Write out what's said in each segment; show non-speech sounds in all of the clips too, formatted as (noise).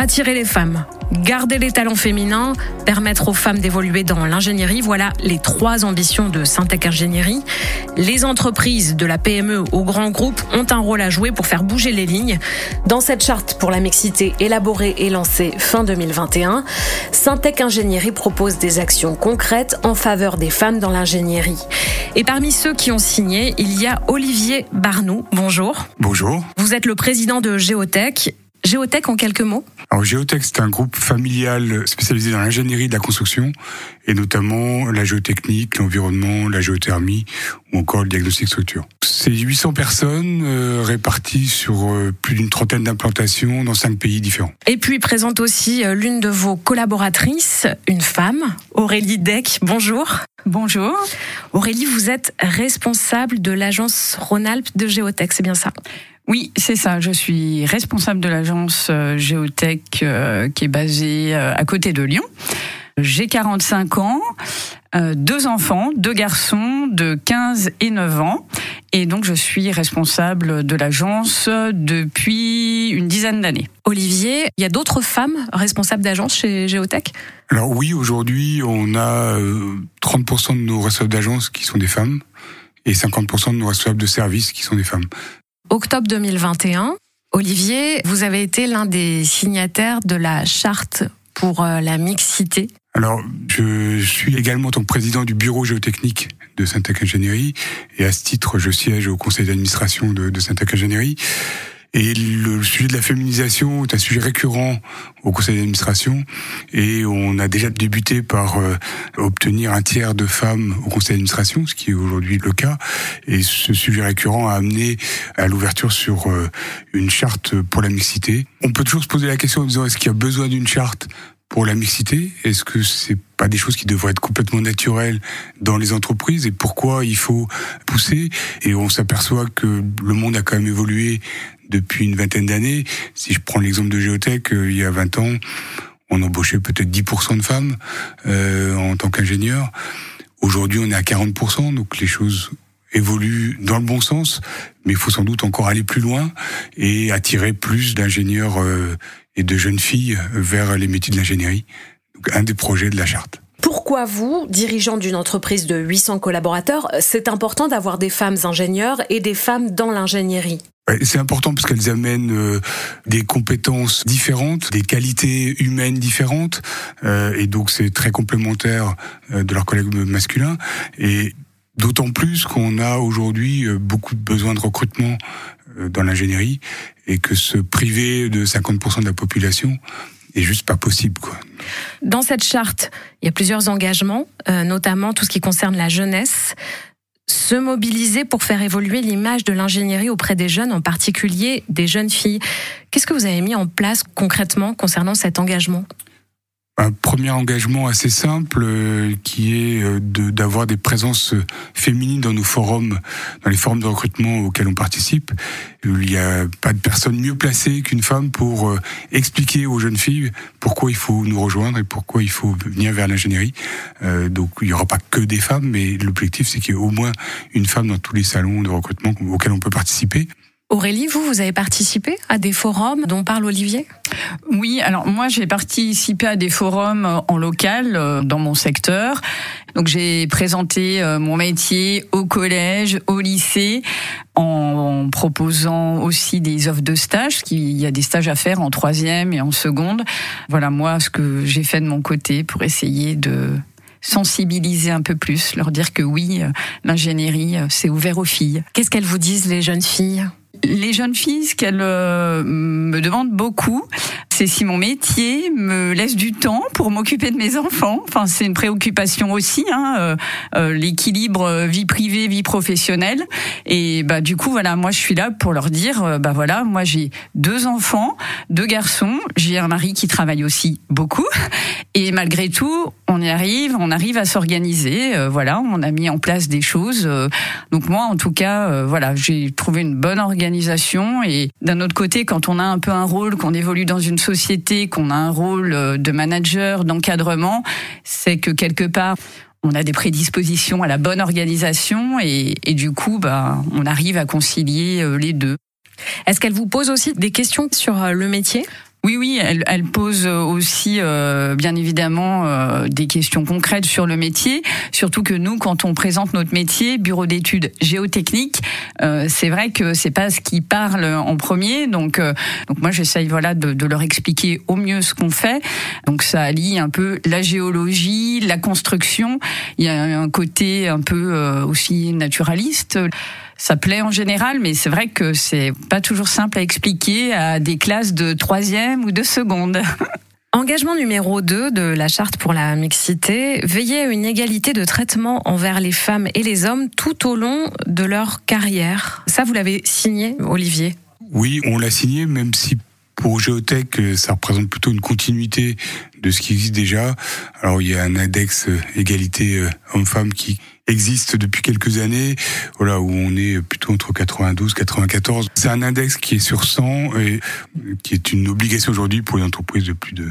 Attirer les femmes, garder les talents féminins, permettre aux femmes d'évoluer dans l'ingénierie, voilà les trois ambitions de Syntec Ingénierie. Les entreprises de la PME au grand groupe ont un rôle à jouer pour faire bouger les lignes. Dans cette charte pour la mixité élaborée et lancée fin 2021, Syntec Ingénierie propose des actions concrètes en faveur des femmes dans l'ingénierie. Et parmi ceux qui ont signé, il y a Olivier Barnou. Bonjour. Bonjour. Vous êtes le président de Géotech. Géotech en quelques mots? Alors Géotech, c'est un groupe familial spécialisé dans l'ingénierie de la construction et notamment la géotechnique, l'environnement, la géothermie ou encore le diagnostic structure. C'est 800 personnes euh, réparties sur euh, plus d'une trentaine d'implantations dans cinq pays différents. Et puis présente aussi euh, l'une de vos collaboratrices, une femme, Aurélie Deck. Bonjour. Bonjour. Aurélie, vous êtes responsable de l'agence Rhône-Alpes de Géotech, c'est bien ça? Oui, c'est ça. Je suis responsable de l'agence Géotech qui est basée à côté de Lyon. J'ai 45 ans, deux enfants, deux garçons de 15 et 9 ans. Et donc, je suis responsable de l'agence depuis une dizaine d'années. Olivier, il y a d'autres femmes responsables d'agence chez Géotech? Alors oui, aujourd'hui, on a 30% de nos responsables d'agence qui sont des femmes et 50% de nos responsables de services qui sont des femmes. Octobre 2021, Olivier, vous avez été l'un des signataires de la charte pour euh, la mixité. Alors, je suis également donc président du bureau géotechnique de Syntec Ingénierie et à ce titre, je siège au conseil d'administration de, de Syntec Ingénierie. Et le sujet de la féminisation est un sujet récurrent au conseil d'administration et on a déjà débuté par euh, obtenir un tiers de femmes au conseil d'administration, ce qui est aujourd'hui le cas. Et ce sujet récurrent a amené à l'ouverture sur euh, une charte pour la mixité. On peut toujours se poser la question en disant est-ce qu'il y a besoin d'une charte pour la mixité Est-ce que c'est pas des choses qui devraient être complètement naturelles dans les entreprises et pourquoi il faut pousser? Et on s'aperçoit que le monde a quand même évolué depuis une vingtaine d'années. Si je prends l'exemple de Géotech, euh, il y a 20 ans, on embauchait peut-être 10% de femmes euh, en tant qu'ingénieur. Aujourd'hui, on est à 40%, donc les choses évoluent dans le bon sens, mais il faut sans doute encore aller plus loin et attirer plus d'ingénieurs euh, et de jeunes filles vers les métiers de l'ingénierie. Donc un des projets de la charte. Pourquoi vous, dirigeant d'une entreprise de 800 collaborateurs, c'est important d'avoir des femmes ingénieurs et des femmes dans l'ingénierie? C'est important parce qu'elles amènent euh, des compétences différentes, des qualités humaines différentes, euh, et donc c'est très complémentaire euh, de leurs collègues masculins. Et d'autant plus qu'on a aujourd'hui beaucoup de besoins de recrutement dans l'ingénierie, et que se priver de 50% de la population est juste pas possible. Dans cette charte, il y a plusieurs engagements, notamment tout ce qui concerne la jeunesse se mobiliser pour faire évoluer l'image de l'ingénierie auprès des jeunes, en particulier des jeunes filles. Qu'est-ce que vous avez mis en place concrètement concernant cet engagement? Un premier engagement assez simple euh, qui est euh, d'avoir des présences féminines dans nos forums, dans les forums de recrutement auxquels on participe. Il n'y a pas de personne mieux placée qu'une femme pour euh, expliquer aux jeunes filles pourquoi il faut nous rejoindre et pourquoi il faut venir vers l'ingénierie. donc il n'y aura pas que des femmes, mais l'objectif c'est qu'il y ait au moins une femme dans tous les salons de recrutement auxquels on peut participer. Aurélie, vous, vous avez participé à des forums dont parle Olivier? Oui, alors moi j'ai participé à des forums euh, en local euh, dans mon secteur. Donc j'ai présenté euh, mon métier au collège, au lycée, en proposant aussi des offres de stage, qu'il y a des stages à faire en troisième et en seconde. Voilà moi ce que j'ai fait de mon côté pour essayer de sensibiliser un peu plus, leur dire que oui, l'ingénierie, c'est ouvert aux filles. Qu'est-ce qu'elles vous disent, les jeunes filles? Les jeunes filles, ce qu'elles euh, me demandent beaucoup, c'est si mon métier me laisse du temps pour m'occuper de mes enfants. Enfin, c'est une préoccupation aussi, hein, euh, euh, l'équilibre vie privée, vie professionnelle. Et bah du coup, voilà, moi je suis là pour leur dire, bah voilà, moi j'ai deux enfants, deux garçons, j'ai un mari qui travaille aussi beaucoup, et malgré tout, on y arrive, on arrive à s'organiser. voilà, on a mis en place des choses. donc moi, en tout cas, voilà, j'ai trouvé une bonne organisation organisation. Et d'un autre côté, quand on a un peu un rôle, qu'on évolue dans une qu'on a un rôle euh, de manager, d'encadrement, c'est que quelque part, on a des prédispositions à la bonne organisation et, et du coup, bah, on arrive à concilier euh, les deux. Est-ce qu'elle vous pose aussi des questions sur euh, le métier? Oui, oui, elle, elle pose aussi euh, bien évidemment euh, des questions concrètes sur le métier, surtout que nous, quand on présente notre métier, bureau d'études géotechniques, euh, c'est vrai que c'est pas ce qui parle en premier, donc donc moi j'essaye voilà de, de, leur expliquer au mieux ce qu'on fait. Donc ça allie un peu la géologie, la construction, il y a un côté un peu aussi naturaliste ça plaît en général, mais c'est vrai que c'est pas toujours simple à expliquer à des classes de troisième ou de seconde. (laughs) Engagement numéro 2 de la charte pour la mixité, veiller à une égalité de traitement envers les femmes et les hommes tout au long de leur carrière. Ça, vous l'avez signé, Olivier? Oui, on l'a signé, même si pour Géotech, ça représente plutôt une continuité de ce qui existe déjà. Alors il y a un index euh, égalité euh, homme-femme qui existe depuis quelques années, voilà où on est plutôt entre 92 94. C'est un index qui est sur 100 et qui est une obligation aujourd'hui pour les entreprises de plus de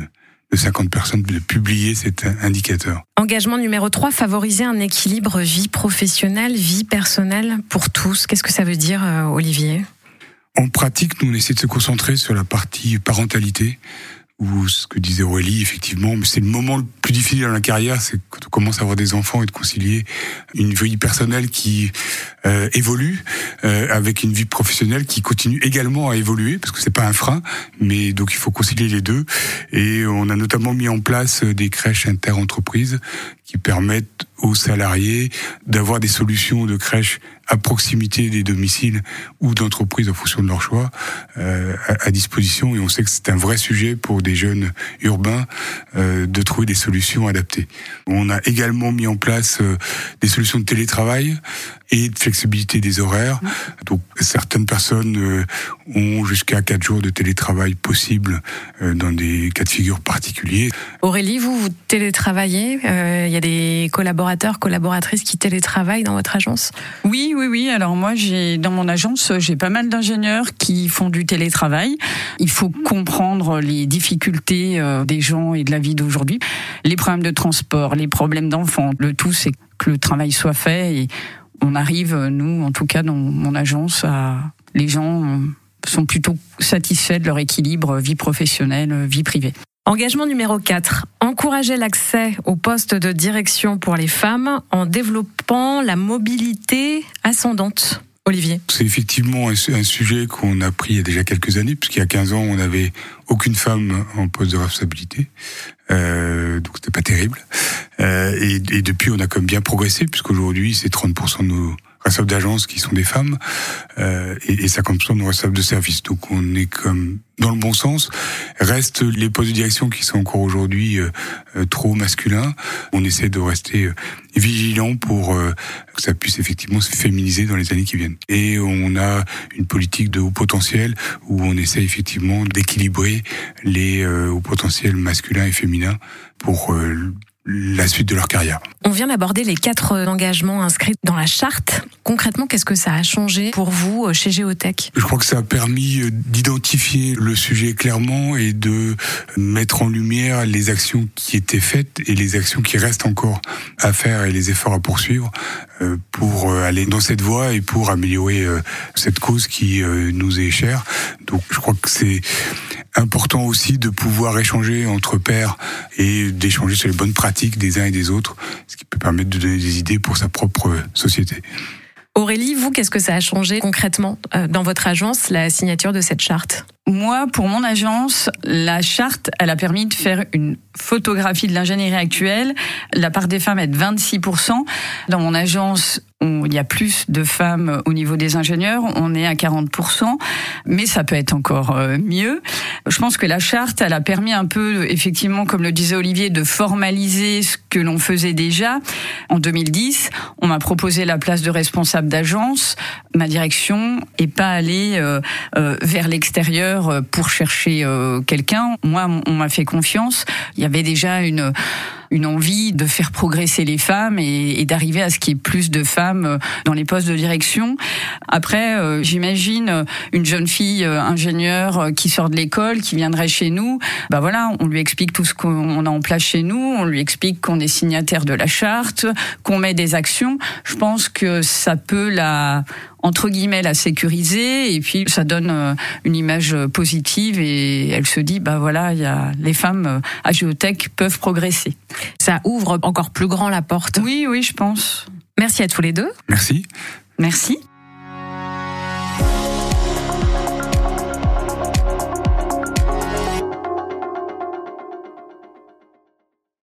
de 50 personnes de publier cet indicateur. Engagement numéro 3, favoriser un équilibre vie professionnelle, vie personnelle pour tous. Qu'est-ce que ça veut dire, euh, Olivier? En pratique, nous, on essaie de se concentrer sur la partie parentalité ou ce que disait Aurélie, effectivement, c'est le moment le plus difficile dans la carrière, c'est quand on commence à avoir des enfants et de concilier une vie personnelle qui euh, évolue euh, avec une vie professionnelle qui continue également à évoluer, parce que c'est pas un frein, mais donc il faut concilier les deux. Et on a notamment mis en place des crèches inter-entreprises qui permettent aux salariés d'avoir des solutions de crèche à proximité des domiciles ou d'entreprises en fonction de leur choix euh, à, disposition et on sait que c'est un vrai sujet pour des jeunes urbains euh, de trouver des solutions adaptées. On a également mis en place euh, des solutions de télétravail et de flexibilité des horaires. Donc certaines personnes euh, ont jusqu'à quatre jours de télétravail possible euh, dans des cas de figure particuliers. Aurélie, vous, vous télétravaillez Il y a des collaborateurs, collaboratrices qui télétravaillent dans votre agence? Oui, oui, oui. Alors moi, j'ai dans mon agence, j'ai pas mal d'ingénieurs qui font du télétravail. Il faut comprendre les difficultés des gens et de la vie d'aujourd'hui, les problèmes de transport, les problèmes d'enfants. Le tout, c'est que le travail soit fait et on arrive, nous, en tout cas dans mon agence, à les gens sont plutôt satisfaits de leur équilibre vie professionnelle, vie privée. Engagement numéro 4. Encourager l'accès au poste de direction pour les femmes en développant la mobilité ascendante. C'est effectivement un, sujet qu'on a pris il y a déjà quelques années, puisqu'il y a 15 ans, on n'avait aucune femme en poste de responsabilité. Euh, donc c'était pas terrible. Euh, et, et, depuis, on a quand même bien progressé, puisqu'aujourd'hui, c'est 30% de nos responsables d'agence qui sont des femmes euh, et, et 50% de responsables de service. Donc on est comme dans le bon sens. Restent les postes de direction qui sont encore aujourd'hui euh, euh, trop masculins. On essaie de rester euh, vigilant pour que ça puisse effectivement se féminiser dans les années qui viennent. Et on a une politique de haut potentiel où on essaie effectivement d'équilibrer les hauts potentiels masculins et féminins pour la suite de leur carrière. On vient d'aborder les quatre engagements inscrits dans la charte. Concrètement, qu'est-ce que ça a changé pour vous euh, chez Géotech Je crois que ça a permis euh, d'identifier le sujet clairement et de mettre en lumière les actions qui étaient faites et les actions qui restent encore à faire et les efforts à poursuivre euh, pour aller dans cette voie et pour améliorer cette cause qui nous est chère. Donc je crois que c'est important aussi de pouvoir échanger entre pairs et d'échanger sur les bonnes pratiques des uns et des autres, ce qui peut permettre de donner des idées pour sa propre société. Aurélie, vous, qu'est-ce que ça a changé concrètement euh, dans votre agence, la signature de cette charte? Moi, pour mon agence, la charte, elle a permis de faire une photographie de l'ingénierie actuelle. La part des femmes est de 26%. Dans mon agence, il y a plus de femmes au niveau des ingénieurs, on est à 40%, mais ça peut être encore euh, mieux. Je pense que la charte, elle a permis un peu, effectivement, comme le disait Olivier, de formaliser ce que l'on faisait déjà. En 2010, on m'a proposé la place de responsable d'agence. Ma direction est pas allée euh, euh, vers l'extérieur pour chercher quelqu'un. Moi, on m'a fait confiance. Il y avait déjà une une envie de faire progresser les femmes et, d'arriver à ce qu'il y ait plus de femmes dans les postes de direction. Après, j'imagine une jeune fille ingénieure qui sort de l'école, qui viendrait chez nous. Bah voilà, on lui explique tout ce qu'on a en place chez nous, on lui explique qu'on est signataire de la charte, qu'on met des actions. Je pense que ça peut la entre guillemets la sécuriser et puis ça donne euh, une image positive et elle se dit bah voilà il y a les femmes euh, à géotech peuvent progresser. Ça ouvre encore plus grand la porte. Oui oui je pense. Merci à tous les deux. Merci. Merci.